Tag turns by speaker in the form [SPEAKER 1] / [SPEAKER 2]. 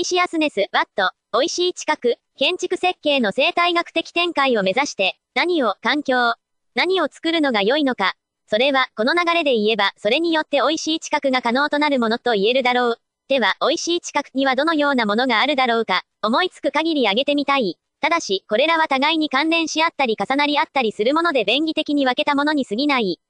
[SPEAKER 1] リシアスネス、ワット、美味しい近く、建築設計の生態学的展開を目指して、何を、環境、何を作るのが良いのか。それは、この流れで言えば、それによって美味しい近くが可能となるものと言えるだろう。では、美味しい近くにはどのようなものがあるだろうか、思いつく限り挙げてみたい。ただし、これらは互いに関連し合ったり重なり合ったりするもので便宜的に分けたものに過ぎない。